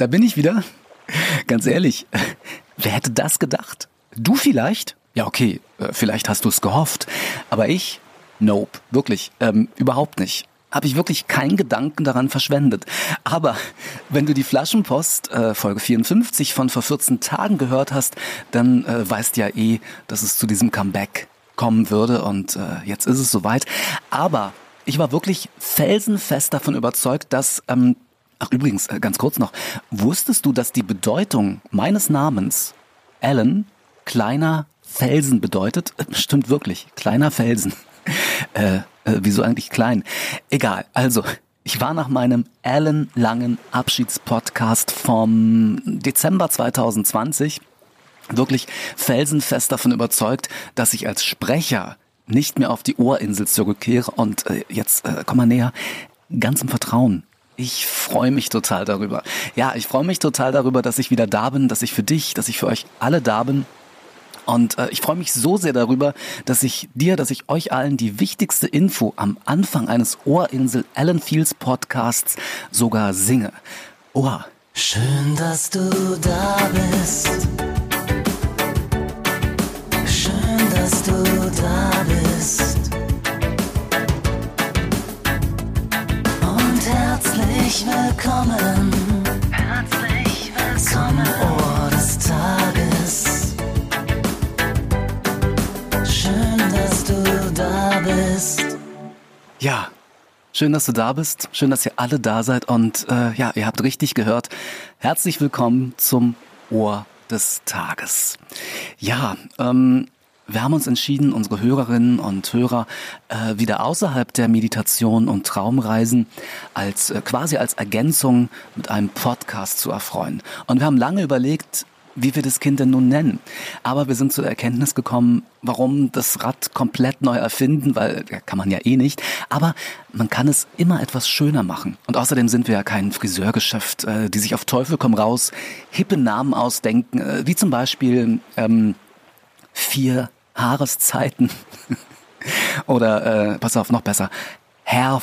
Da bin ich wieder. Ganz ehrlich, wer hätte das gedacht? Du vielleicht? Ja, okay, äh, vielleicht hast du es gehofft. Aber ich? Nope, wirklich, ähm, überhaupt nicht. Habe ich wirklich keinen Gedanken daran verschwendet. Aber wenn du die Flaschenpost äh, Folge 54 von vor 14 Tagen gehört hast, dann äh, weißt ja eh, dass es zu diesem Comeback kommen würde und äh, jetzt ist es soweit. Aber ich war wirklich felsenfest davon überzeugt, dass ähm, Ach übrigens, äh, ganz kurz noch, wusstest du, dass die Bedeutung meines Namens Alan kleiner Felsen bedeutet? Stimmt wirklich, kleiner Felsen. Äh, äh, wieso eigentlich klein? Egal, also ich war nach meinem ellenlangen Abschiedspodcast vom Dezember 2020 wirklich felsenfest davon überzeugt, dass ich als Sprecher nicht mehr auf die Ohrinsel zurückkehre und äh, jetzt äh, komm mal näher, ganz im Vertrauen. Ich freue mich total darüber. Ja, ich freue mich total darüber, dass ich wieder da bin, dass ich für dich, dass ich für euch alle da bin. Und äh, ich freue mich so sehr darüber, dass ich dir, dass ich euch allen die wichtigste Info am Anfang eines Ohrinsel Alan Fields Podcasts sogar singe. Oha. Schön, dass du da bist. Schön, dass du da bist. Schön, dass ihr alle da seid. Und äh, ja, ihr habt richtig gehört. Herzlich willkommen zum Ohr des Tages. Ja, ähm, wir haben uns entschieden, unsere Hörerinnen und Hörer äh, wieder außerhalb der Meditation und Traumreisen als äh, quasi als Ergänzung mit einem Podcast zu erfreuen. Und wir haben lange überlegt, wie wir das Kind denn nun nennen. Aber wir sind zur Erkenntnis gekommen, warum das Rad komplett neu erfinden, weil ja, kann man ja eh nicht. Aber man kann es immer etwas schöner machen. Und außerdem sind wir ja kein Friseurgeschäft, äh, die sich auf Teufel komm raus hippe Namen ausdenken, äh, wie zum Beispiel ähm, vier Haareszeiten. oder äh, pass auf, noch besser. Hair,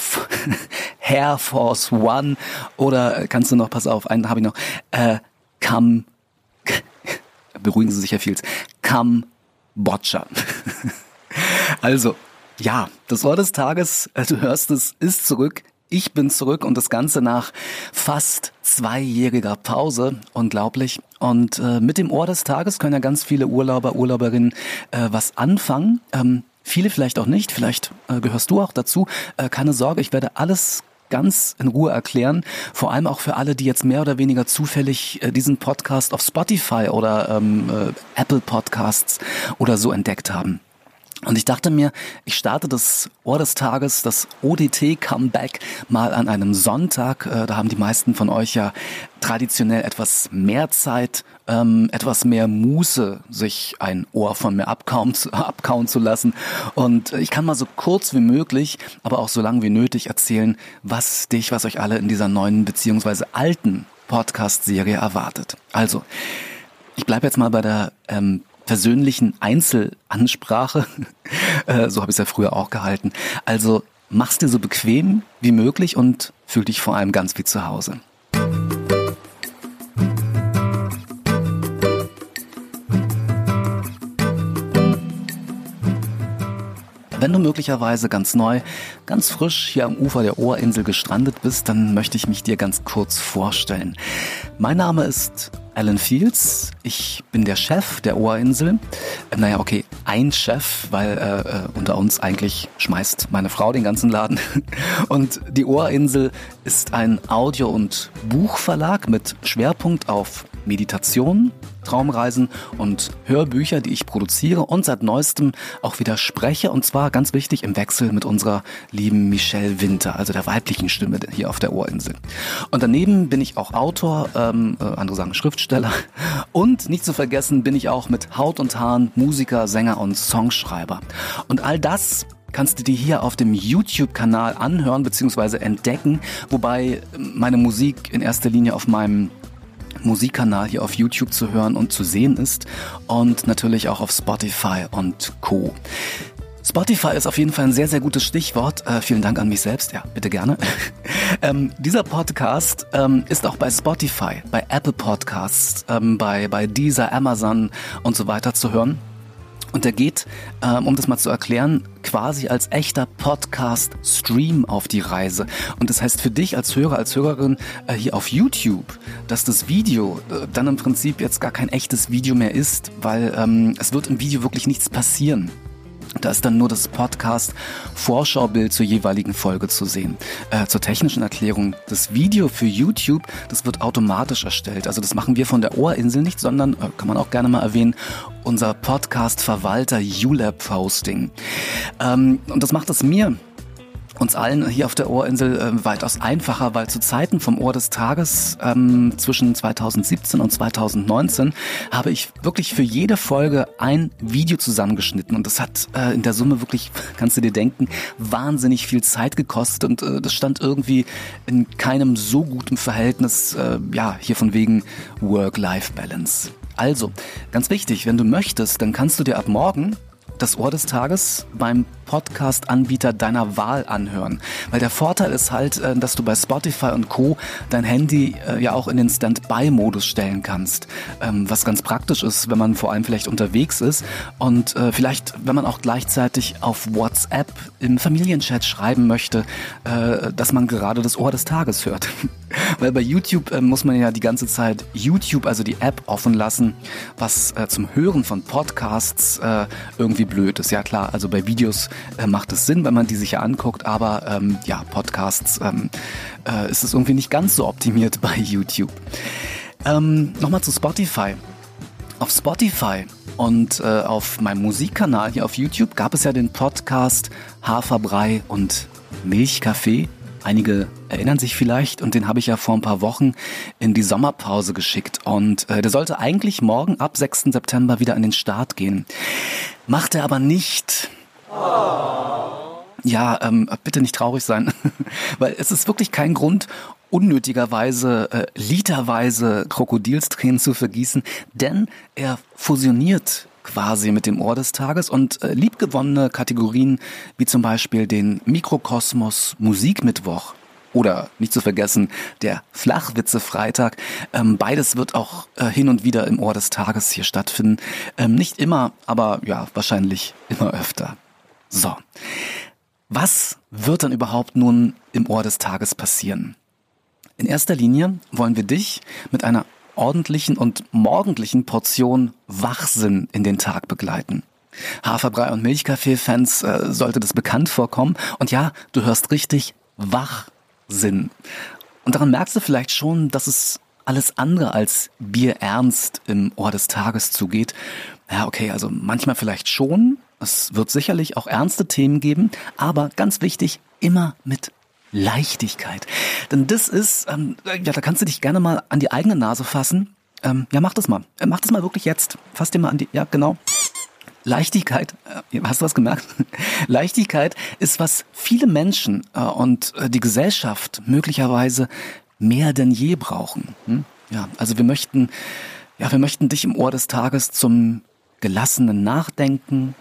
Hair Force One oder äh, kannst du noch, pass auf, einen habe ich noch, äh, Come beruhigen Sie sich, Herr Fields, Kambodscha. also, ja, das Wort des Tages, äh, du hörst es, ist zurück. Ich bin zurück und das Ganze nach fast zweijähriger Pause. Unglaublich. Und äh, mit dem Ohr des Tages können ja ganz viele Urlauber, Urlauberinnen äh, was anfangen. Ähm, viele vielleicht auch nicht. Vielleicht äh, gehörst du auch dazu. Äh, keine Sorge, ich werde alles ganz in Ruhe erklären. Vor allem auch für alle, die jetzt mehr oder weniger zufällig äh, diesen Podcast auf Spotify oder ähm, äh, Apple Podcasts oder so entdeckt haben. Und ich dachte mir, ich starte das Ohr des Tages, das ODT Comeback mal an einem Sonntag. Äh, da haben die meisten von euch ja traditionell etwas mehr Zeit, ähm, etwas mehr Muße, sich ein Ohr von mir abkauen, abkauen zu lassen. Und ich kann mal so kurz wie möglich, aber auch so lang wie nötig erzählen, was dich, was euch alle in dieser neuen beziehungsweise alten Podcast-Serie erwartet. Also, ich bleibe jetzt mal bei der ähm, persönlichen Einzelansprache. Äh, so habe ich es ja früher auch gehalten. Also mach's dir so bequem wie möglich und fühl dich vor allem ganz wie zu Hause. Wenn du möglicherweise ganz neu, ganz frisch hier am Ufer der Ohrinsel gestrandet bist, dann möchte ich mich dir ganz kurz vorstellen. Mein Name ist Alan Fields. Ich bin der Chef der Ohrinsel. Äh, naja, okay, ein Chef, weil äh, äh, unter uns eigentlich schmeißt meine Frau den ganzen Laden. Und die Ohrinsel ist ein Audio- und Buchverlag mit Schwerpunkt auf Meditation, Traumreisen und Hörbücher, die ich produziere und seit neuestem auch wieder spreche und zwar ganz wichtig im Wechsel mit unserer lieben Michelle Winter, also der weiblichen Stimme hier auf der Ohrinsel. Und daneben bin ich auch Autor, ähm, äh, andere sagen Schriftsteller und nicht zu vergessen bin ich auch mit Haut und Haaren Musiker, Sänger und Songschreiber. Und all das kannst du dir hier auf dem YouTube-Kanal anhören bzw. entdecken, wobei meine Musik in erster Linie auf meinem Musikkanal hier auf YouTube zu hören und zu sehen ist und natürlich auch auf Spotify und Co. Spotify ist auf jeden Fall ein sehr, sehr gutes Stichwort. Äh, vielen Dank an mich selbst. Ja, bitte gerne. ähm, dieser Podcast ähm, ist auch bei Spotify, bei Apple Podcasts, ähm, bei, bei Deezer, Amazon und so weiter zu hören. Und der geht, ähm, um das mal zu erklären, quasi als echter Podcast-Stream auf die Reise. Und das heißt für dich als Hörer, als Hörerin äh, hier auf YouTube, dass das Video äh, dann im Prinzip jetzt gar kein echtes Video mehr ist, weil ähm, es wird im Video wirklich nichts passieren. Da ist dann nur das Podcast-Vorschaubild zur jeweiligen Folge zu sehen. Äh, zur technischen Erklärung, das Video für YouTube, das wird automatisch erstellt. Also das machen wir von der Ohrinsel nicht, sondern, äh, kann man auch gerne mal erwähnen, unser Podcast-Verwalter ULab Hosting. Ähm, und das macht es mir uns allen hier auf der Ohrinsel äh, weitaus einfacher, weil zu Zeiten vom Ohr des Tages ähm, zwischen 2017 und 2019 habe ich wirklich für jede Folge ein Video zusammengeschnitten und das hat äh, in der Summe wirklich, kannst du dir denken, wahnsinnig viel Zeit gekostet und äh, das stand irgendwie in keinem so guten Verhältnis, äh, ja, hier von wegen Work-Life-Balance. Also, ganz wichtig, wenn du möchtest, dann kannst du dir ab morgen das Ohr des Tages beim Podcast-Anbieter deiner Wahl anhören. Weil der Vorteil ist halt, äh, dass du bei Spotify und Co. dein Handy äh, ja auch in den Standby-Modus stellen kannst. Ähm, was ganz praktisch ist, wenn man vor allem vielleicht unterwegs ist und äh, vielleicht, wenn man auch gleichzeitig auf WhatsApp im Familienchat schreiben möchte, dass man gerade das Ohr des Tages hört. Weil bei YouTube muss man ja die ganze Zeit YouTube, also die App, offen lassen, was zum Hören von Podcasts irgendwie blöd ist. Ja klar, also bei Videos äh, macht es Sinn, wenn man die sich ja anguckt, aber ähm, ja, Podcasts ähm, äh, ist es irgendwie nicht ganz so optimiert bei YouTube. Ähm, Nochmal zu Spotify. Auf Spotify und äh, auf meinem Musikkanal hier auf YouTube gab es ja den Podcast Haferbrei und Milchkaffee. Einige erinnern sich vielleicht und den habe ich ja vor ein paar Wochen in die Sommerpause geschickt und äh, der sollte eigentlich morgen ab 6. September wieder an den Start gehen. Macht er aber nicht. Ja, ähm, bitte nicht traurig sein, weil es ist wirklich kein Grund, unnötigerweise äh, literweise Krokodilstränen zu vergießen, denn er fusioniert quasi mit dem Ohr des Tages und äh, liebgewonnene Kategorien wie zum Beispiel den Mikrokosmos Musikmittwoch oder nicht zu vergessen der Flachwitze Freitag. Ähm, beides wird auch äh, hin und wieder im Ohr des Tages hier stattfinden. Ähm, nicht immer, aber ja, wahrscheinlich immer öfter. So. Was wird dann überhaupt nun im Ohr des Tages passieren? In erster Linie wollen wir dich mit einer ordentlichen und morgendlichen Portion Wachsinn in den Tag begleiten. Haferbrei und Milchkaffee-Fans äh, sollte das bekannt vorkommen. Und ja, du hörst richtig, Wachsinn. Und daran merkst du vielleicht schon, dass es alles andere als bierernst im Ohr des Tages zugeht. Ja, okay, also manchmal vielleicht schon, es wird sicherlich auch ernste Themen geben, aber ganz wichtig, immer mit Leichtigkeit. Denn das ist, ähm, ja, da kannst du dich gerne mal an die eigene Nase fassen. Ähm, ja, mach das mal. Äh, mach das mal wirklich jetzt. Fass dir mal an die, ja, genau. Leichtigkeit, äh, hast du was gemerkt? Leichtigkeit ist, was viele Menschen äh, und die Gesellschaft möglicherweise mehr denn je brauchen. Hm? Ja, also wir möchten, ja, wir möchten dich im Ohr des Tages zum gelassenen Nachdenken,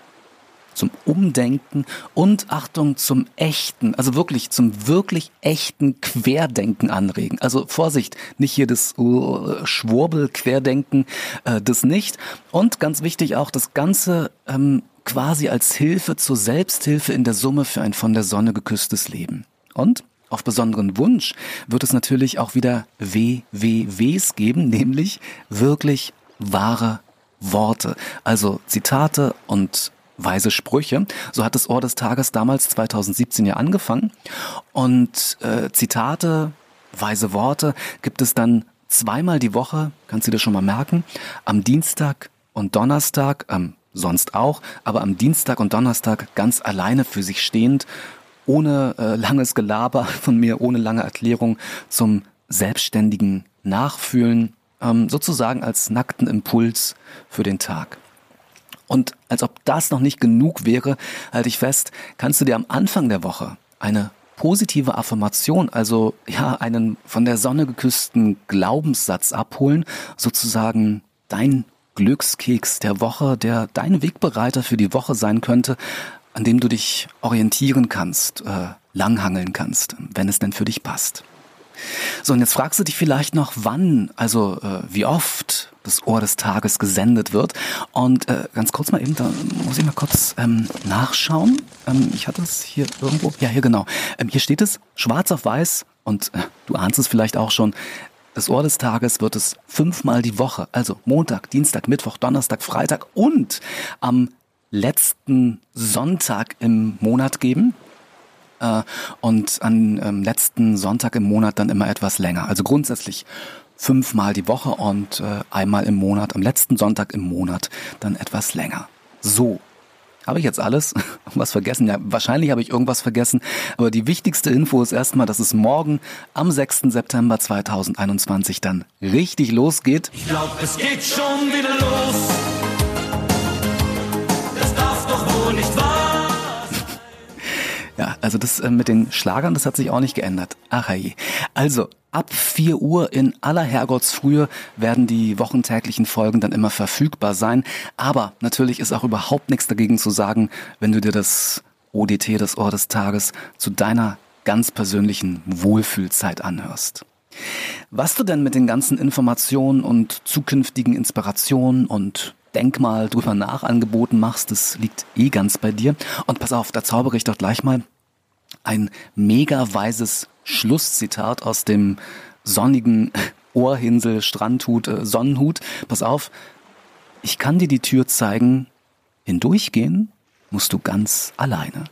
zum Umdenken und Achtung zum echten, also wirklich zum wirklich echten Querdenken anregen. Also Vorsicht, nicht hier das uh, Schwurbel-Querdenken, äh, das nicht. Und ganz wichtig auch das Ganze ähm, quasi als Hilfe zur Selbsthilfe in der Summe für ein von der Sonne geküsstes Leben. Und auf besonderen Wunsch wird es natürlich auch wieder WWWs geben, nämlich wirklich wahre Worte, also Zitate und weise Sprüche. So hat das Ohr des Tages damals 2017 ja angefangen. Und äh, Zitate, weise Worte gibt es dann zweimal die Woche, kannst du dir schon mal merken, am Dienstag und Donnerstag, ähm, sonst auch, aber am Dienstag und Donnerstag ganz alleine für sich stehend, ohne äh, langes Gelaber von mir, ohne lange Erklärung zum selbstständigen Nachfühlen, ähm, sozusagen als nackten Impuls für den Tag. Und als ob das noch nicht genug wäre, halte ich fest, kannst du dir am Anfang der Woche eine positive Affirmation, also ja, einen von der Sonne geküssten Glaubenssatz abholen, sozusagen dein Glückskeks der Woche, der dein Wegbereiter für die Woche sein könnte, an dem du dich orientieren kannst, äh, langhangeln kannst, wenn es denn für dich passt. So, und jetzt fragst du dich vielleicht noch, wann, also äh, wie oft das Ohr des Tages gesendet wird. Und äh, ganz kurz mal eben, da muss ich mal kurz ähm, nachschauen. Ähm, ich hatte es hier irgendwo. Ja, hier genau. Ähm, hier steht es schwarz auf weiß und äh, du ahnst es vielleicht auch schon. Das Ohr des Tages wird es fünfmal die Woche, also Montag, Dienstag, Mittwoch, Donnerstag, Freitag und am letzten Sonntag im Monat geben. Äh, und am ähm, letzten Sonntag im Monat dann immer etwas länger. Also grundsätzlich fünfmal die Woche und äh, einmal im Monat, am letzten Sonntag im Monat dann etwas länger. So. Habe ich jetzt alles? Was vergessen? Ja, wahrscheinlich habe ich irgendwas vergessen. Aber die wichtigste Info ist erstmal, dass es morgen am 6. September 2021 dann richtig losgeht. Ich glaube, es geht schon wieder los. Ja, also das äh, mit den Schlagern, das hat sich auch nicht geändert. Ach je. Also, ab 4 Uhr in aller Herrgottsfrühe werden die wochentäglichen Folgen dann immer verfügbar sein. Aber natürlich ist auch überhaupt nichts dagegen zu sagen, wenn du dir das ODT, das Ohr des Tages, zu deiner ganz persönlichen Wohlfühlzeit anhörst. Was du denn mit den ganzen Informationen und zukünftigen Inspirationen und denk mal drüber nach Angeboten machst, das liegt eh ganz bei dir. Und pass auf, da zaubere ich doch gleich mal ein mega weises Schlusszitat aus dem sonnigen Ohrhinsel, Strandhut, äh, Sonnenhut. Pass auf, ich kann dir die Tür zeigen, hindurchgehen musst du ganz alleine.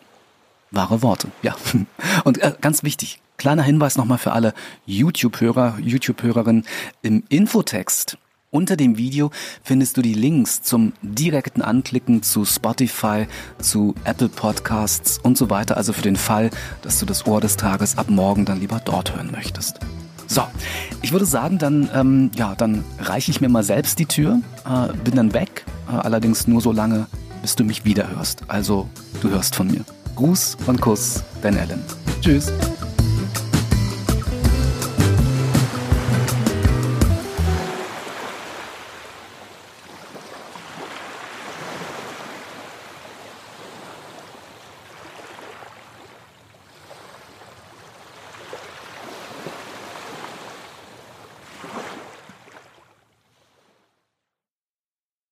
Wahre Worte, ja. Und äh, ganz wichtig, kleiner Hinweis nochmal für alle YouTube-Hörer, YouTube-Hörerinnen. Im Infotext unter dem Video findest du die Links zum direkten Anklicken zu Spotify, zu Apple Podcasts und so weiter. Also für den Fall, dass du das Ohr des Tages ab morgen dann lieber dort hören möchtest. So, ich würde sagen, dann, ähm, ja, dann reiche ich mir mal selbst die Tür, äh, bin dann weg, äh, allerdings nur so lange, bis du mich wieder hörst. Also, du hörst von mir. Gruß und Kuss, dein Ellen. Tschüss.